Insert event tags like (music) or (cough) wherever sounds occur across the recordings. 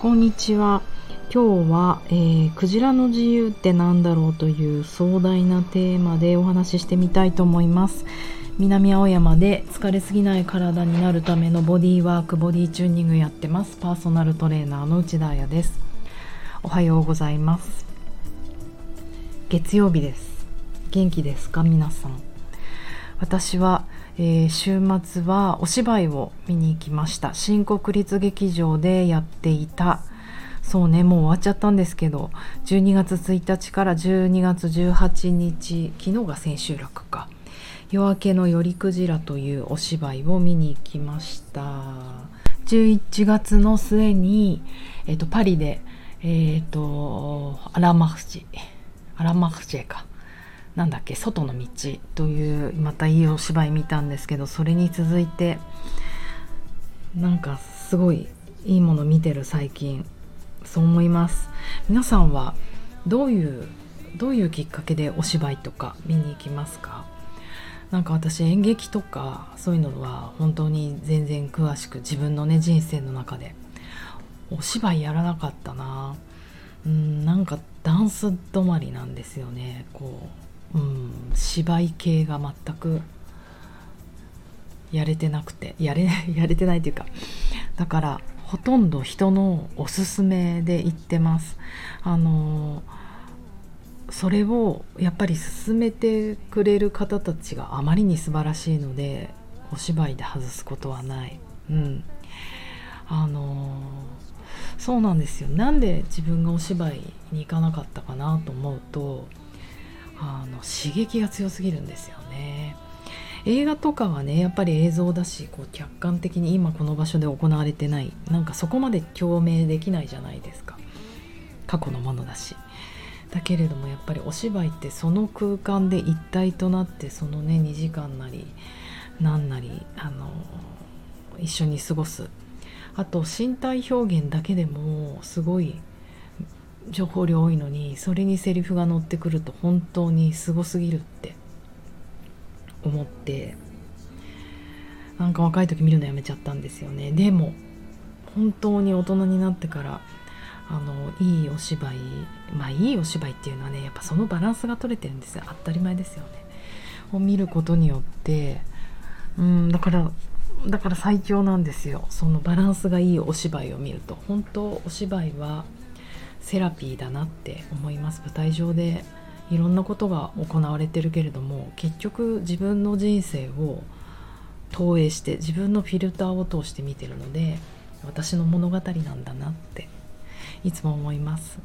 こんにちは。今日は、えー、クジラの自由って何だろうという壮大なテーマでお話ししてみたいと思います。南青山で疲れすぎない体になるためのボディワークボディチューニングやってます。パーソナルトレーナーの内田彩です。おはようございます。月曜日です。元気ですか？皆さん。私はえー、週末はお芝居を見に行きました。新国立劇場でやっていた。そうねもう終わっちゃったんですけど12月1日から12月18日昨日が千秋楽か。夜明けの夜クジラというお芝居を見に行きました。11月の末に、えーと、パリでえっ、ー、とアラマフジアラマフジェか。なんだっけ外の道というまたいいお芝居見たんですけどそれに続いてなんかすごいいいもの見てる最近そう思います。皆さんはどういうどういうきっかけでお芝居とか見に行きますか？なんか私演劇とかそういうのは本当に全然詳しく自分のね人生の中でお芝居やらなかったな。うんなんかダンス止まりなんですよねこう。うん芝居系が全くやれてなくてやれ (laughs) やれてないというかだからほとんど人のおすすめで言ってます。あのそれをやっぱり進めてくれる方たちがあまりに素晴らしいのでお芝居で外すことはない。うん。あのそうなんですよ。なんで自分がお芝居に行かなかったかなと思うとあの刺激が強すぎるんですよね。映画とかはねやっぱり映像だしこう客観的に今この場所で行われてない。なんかそこまで共鳴できないじゃないですか。過去のものだし。だけれどもやっぱりお芝居ってその空間で一体となってそのね2時間なり何なりあの一緒に過ごす。あと身体表現だけでもすごい情報量多いのにそれにセリフが乗ってくると本当にすごすぎるって思ってなんか若い時見るのやめちゃったんですよね。でも本当に大人になってからあのいいお芝居まあいいお芝居っていうのはねやっぱそのバランスが取れてるんですよ。当たり前ですよね。を見ることによってうんだからだから最強なんですよ。そのバランスがいいお芝居を見ると。本当お芝居はセラピーだなって思います。舞台上でいろんなことが行われてるけれども結局自分の人生を投影して自分のフィルターを通して見てるので私の物語なんだなっていつも思います。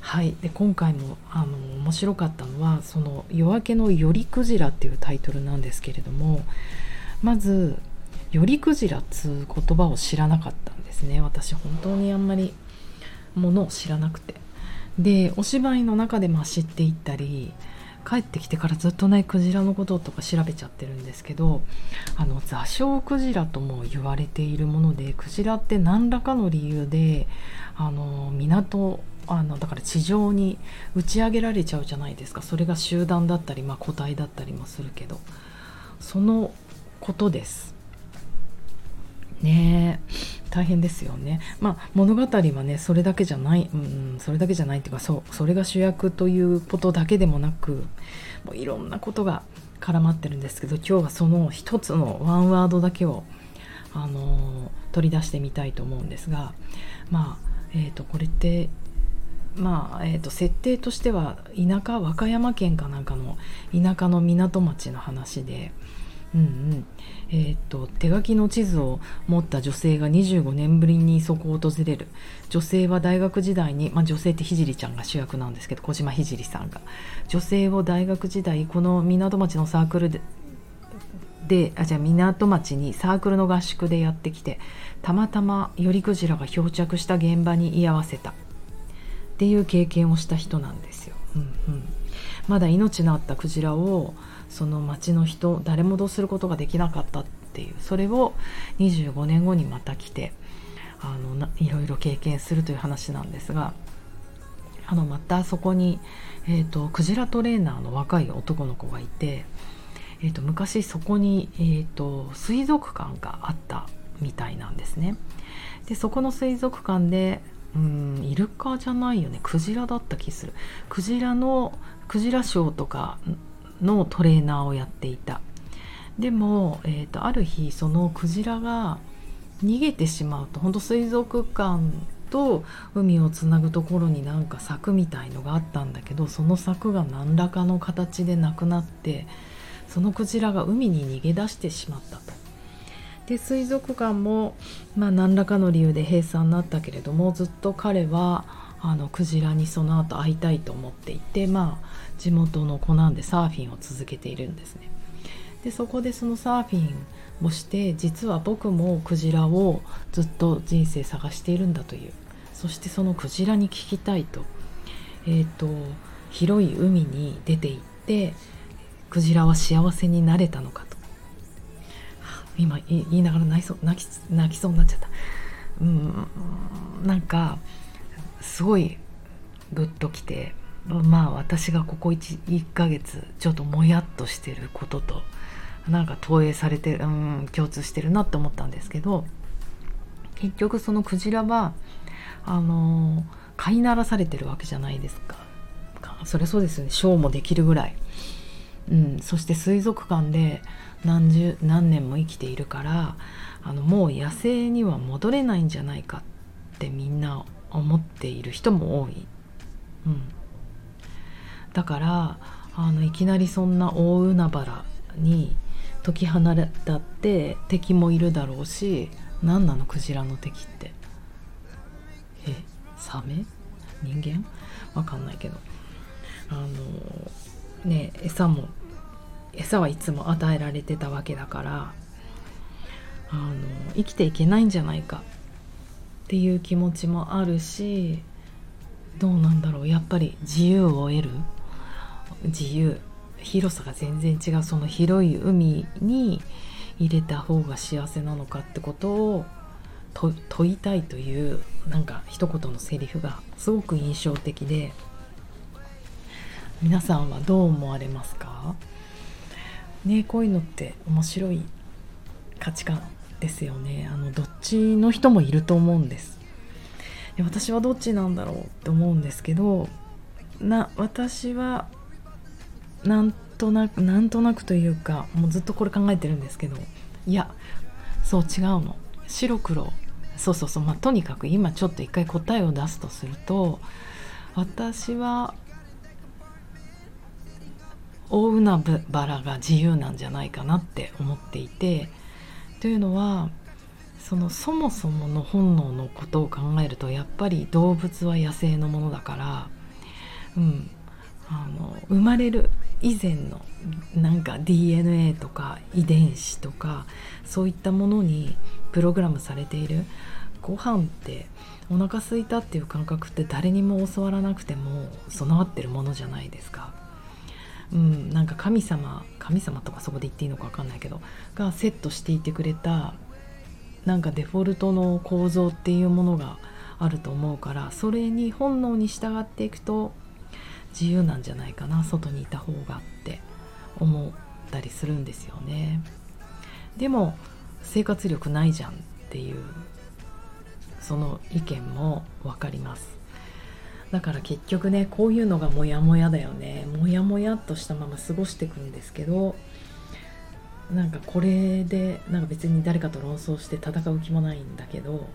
はい、で今回もあの面白かったのはその「夜明けのよりクジラ」っていうタイトルなんですけれどもまず「よりクジラ」っつう言葉を知らなかったんですね。私本当にあんまりものを知らなくて。でお芝居の中でま知っていったり帰ってきてからずっとねクジラのこととか調べちゃってるんですけどあの座礁クジラとも言われているものでクジラって何らかの理由であの港あのだから地上に打ち上げられちゃうじゃないですか。それが集団だったり、まあ、個体だったりもするけど。そのことです。ね大変ですよね。まあ、物語はねそれだけじゃない、うん、それだけじゃないっていうかそうそれが主役ということだけでもなくもういろんなことが絡まってるんですけど今日はその一つのワンワードだけを、あの取り出してみたいと思うんですがまあえーと、これってまあえーと設定としては田舎和歌山県かなんかの田舎の港町の話で。うんうん。えーと、手書きの地図を持った女性が25年ぶりにそこを訪れる。女性は大学時代に、まあ、女性って聖ちゃんが主役なんですけど小島聖さんが。女性を大学時代この港町のサークルでであじゃあ港町にサークルの合宿でやってきてたまたま頼クジラが漂着した現場に居合わせた。っていう経験をした人なんですよ。うんうん、まだ命のあったクジラをその町の人誰もどうすることができなかったっていう。それを25年後にまた来てあのないろいろ経験するという話なんですがあのまたそこに、えーと、クジラトレーナーの若い男の子がいて、えーと、昔そこに、えーと水族館があったみたいなんですね。でそこの水族館でうんイルカじゃないよね。クジラだった気する。クジラのクジラショーとかのトレーナーをやっていたでも、えーと、ある日そのクジラが逃げてしまうと本当水族館と海をつなぐところになんか柵みたいのがあったんだけどその柵が何らかの形でなくなってそのクジラが海に逃げ出してしまったと。で水族館も、まあ、何らかの理由で閉鎖になったけれどもずっと彼はあのクジラにその後会いたいと思っていて、まあ、地元の湖南でサーフィンを続けているんですね。でそこでそのサーフィンをして実は僕もクジラをずっと人生探しているんだという。そしてそのクジラに聞きたいと,、えーと、広い海に出て行ってクジラは幸せになれたのかと。今言いながら泣きそう泣き泣きそうになっちゃった。うんなんかすごいグッときてまあ私がここ 1, 1ヶ月ちょっともやっとしてることとなんか投影されてうん共通してるなって思ったんですけど結局そのクジラはあの飼いならされてるわけじゃないですか。それそうですよね。ショーもできるぐらい、うん、そして水族館で何十何年も生きているからあのもう野生には戻れないんじゃないかってみんな思っている人も多い、うん、だからあのいきなりそんな大海原に解き放たって敵もいるだろうし何なのクジラの敵って。えサメ？人間？わかんないけど。あのね餌も餌はいつも与えられてたわけだからあの生きていけないんじゃないか。っていう気持ちもあるしどうなんだろう。やっぱり自由を得る。自由。広さが全然違う。その広い海に入れた方が幸せなのかってことを問いたいというなんか一言のセリフがすごく印象的で。皆さんはどう思われますか？ねこういうのって面白い価値観。ですよね。あのどっちの人もいると思うんです。で私はどっちなんだろうって思うんですけどな私はなんとなくなんとなくというかもうずっとこれ考えてるんですけどいやそう違うの。白黒。そうそうそう。まあとにかく今ちょっと一回答えを出すとすると私は大海原が自由なんじゃないかなって思っていてというのはそのそもそもの本能のことを考えるとやっぱり動物は野生のものだから、うん、あの生まれる以前のなんか DNA とか遺伝子とかそういったものにプログラムされているご飯ってお腹すいたっていう感覚って誰にも教わらなくても備わってるものじゃないですか。うん、なんか神様神様とかそこで言っていいのか分かんないけどがセットしていてくれたなんかデフォルトの構造っていうものがあると思うからそれに本能に従っていくと自由なんじゃないかな外にいた方がって思ったりするんですよね。でも生活力ないじゃんっていうその意見も分かります。だから結局ねこういうのがモヤモヤだよね。モヤモヤっとしたまま過ごしていくんですけどなんかこれでなんか別に誰かと論争して戦う気もないんだけど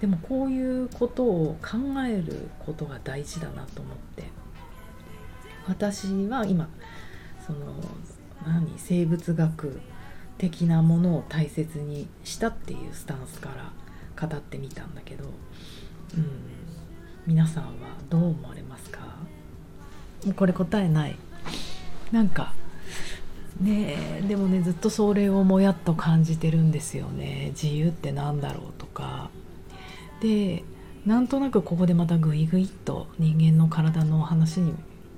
でもこういうことを考えることが大事だなと思って。私は今その何？生物学的なものを大切にしたっていうスタンスから語ってみたんだけど、うん、皆さんはどう思われますか？もうこれ答えない。なんかねでもねずっとそれをもやっと感じてるんですよね。自由って何だろうとか。でなんとなくここでまたグイグイっと人間の体の話に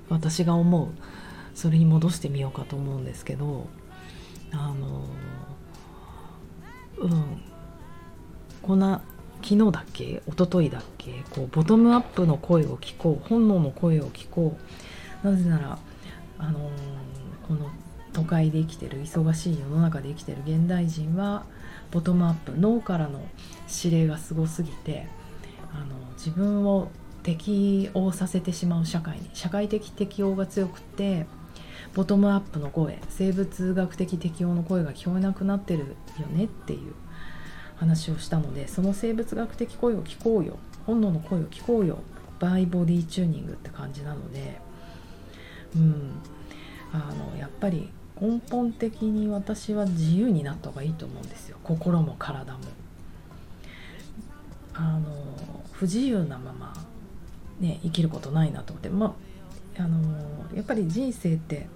私が思う。それに戻してみようかと思うんですけどあのうん。こんな昨日だっけ？一昨日だっけ？こうボトムアップの声を聞こう本能の声を聞こう。なぜならあのこの都会で生きてる忙しい世の中で生きてる現代人はボトムアップ脳からの指令がすごすぎてあの自分を適応させてしまう社会に社会的適応が強くってボトムアップの声生物学的適応の声が聞こえなくなってるよねっていう。話をしたのでその生物学的声を聞こうよ本能の声を聞こうよバイボディチューニングって感じなのでうん。あのやっぱり根本的に私は自由になった方がいいと思うんですよ。心も体も。あの不自由なまま、ね、生きることないなと思って。まあのやっぱり人生って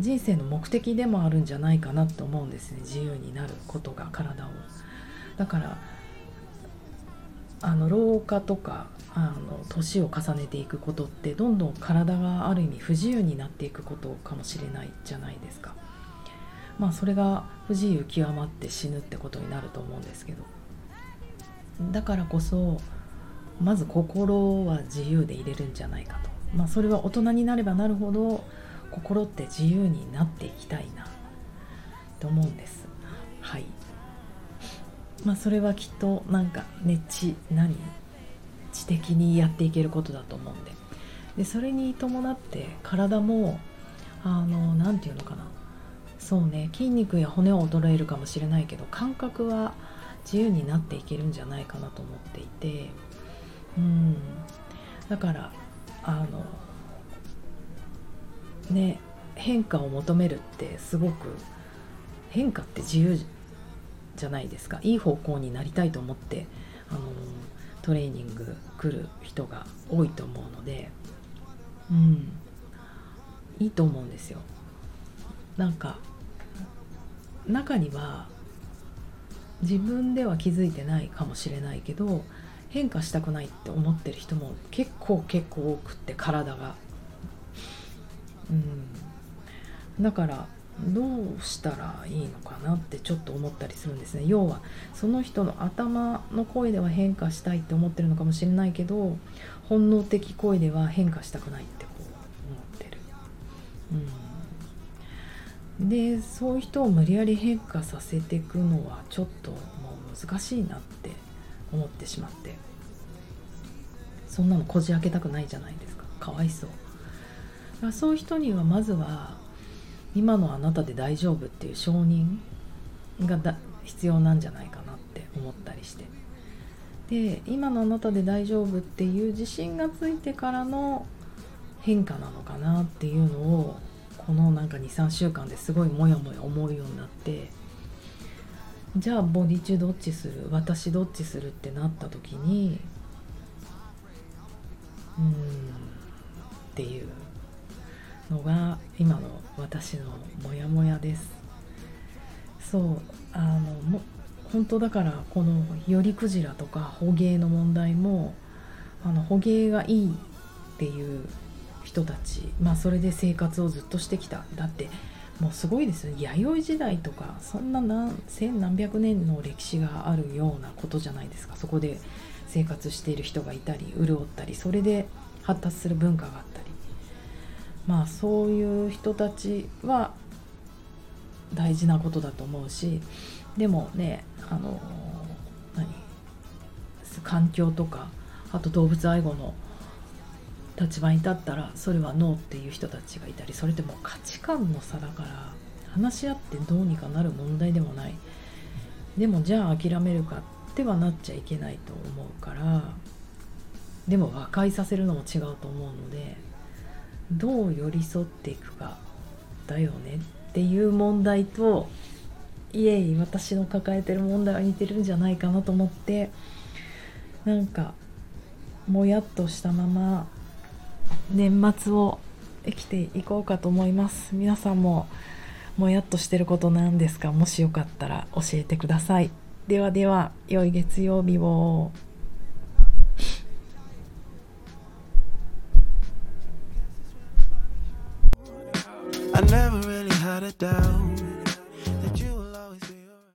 人生の目的でもあるんじゃないかなと思うんですね。自由になることが体を。だからあの老化とかあの年を重ねていくことってどんどん体がある意味不自由になっていくことかもしれないじゃないですか。まあそれが不自由極まって死ぬってことになると思うんですけど。だからこそまず心は自由でいれるんじゃないかと。まあそれは大人になればなるほど心って自由になっていきたいなと思うんです。はい。まあそれはきっとなんかね知何？知的にやっていけることだと思うんで。でそれに伴って体もあの何て言うのかな。そうね筋肉や骨は衰えるかもしれないけど感覚は自由になっていけるんじゃないかなと思っていて。うん。だからあのね変化を求めるってすごく変化って自由じゃないですか。いい方向になりたいと思ってあのトレーニング来る人が多いと思うので。うん。いいと思うんですよ。なんか中には自分では気づいてないかもしれないけど変化したくないって思ってる人も結構結構多くって体が。うん。だからどうしたらいいのかなってちょっと思ったりするんですね。要はその人の頭の声では変化したいって思ってるのかもしれないけど本能的声では変化したくないってこう思ってる、うん、でそういう人を無理やり変化させていくのはちょっともう難しいなって思ってしまって。そんなのこじ開けたくないじゃないですか。かわいそう。そういう人にはまずは今のあなたで大丈夫っていう承認がだ必要なんじゃないかなって思ったりして。で今のあなたで大丈夫っていう自信がついてからの変化なのかなっていうのをこのなんか23週間ですごいモヤモヤ思うようになってじゃあボディ中どっちする？私どっちするってなった時にうんっていう。のが今の私のモヤモヤです。そうあのも本当だからこのよりクジラとか捕鯨の問題もあの捕鯨がいいっていう人たちまあそれで生活をずっとしてきただってもうすごいですよ弥生時代とかそんな何千何百年の歴史があるようなことじゃないですか。そこで生活している人がいたり潤ったりそれで発達する文化があったり。まあそういう人たちは大事なことだと思うしでもねあの何環境とかあと動物愛護の立場に立ったらそれはノーっていう人たちがいたりそれってもう価値観の差だから話し合ってどうにかなる問題でもない。でもじゃあ諦めるかってはなっちゃいけないと思うからでも和解させるのも違うと思うのでどう寄り添っていくかだよねっていう問題といえい私の抱えてる問題は似てるんじゃないかなと思ってなんかもやっとしたまま年末を生きていこうかと思います。皆さんももやっとしてることなんですか？もしよかったら教えてください。ではでは良い月曜日を。down.